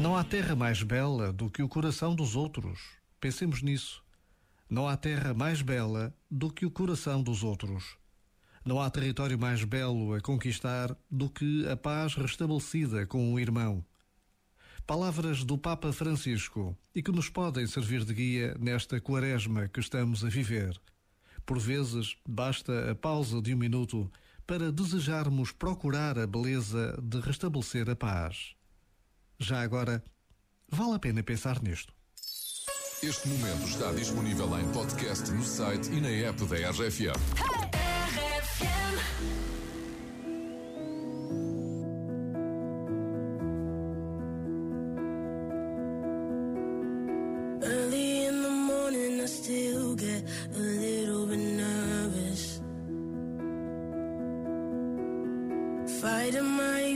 Não há terra mais bela do que o coração dos outros. Pensemos nisso. Não há terra mais bela do que o coração dos outros. Não há território mais belo a conquistar do que a paz restabelecida com o irmão. Palavras do Papa Francisco e que nos podem servir de guia nesta quaresma que estamos a viver. Por vezes, basta a pausa de um minuto para desejarmos procurar a beleza de restabelecer a paz. Já agora, vale a pena pensar nisto. Este momento está disponível em podcast no site e na app da RFM. Early in the morning, I still get a little bit nervous. Fighting my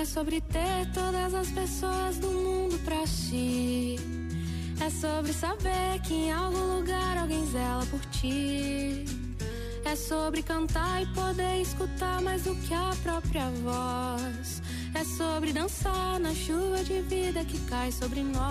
é sobre ter todas as pessoas do mundo pra ti. É sobre saber que em algum lugar alguém zela por ti. É sobre cantar e poder escutar mais do que a própria voz. É sobre dançar na chuva de vida que cai sobre nós.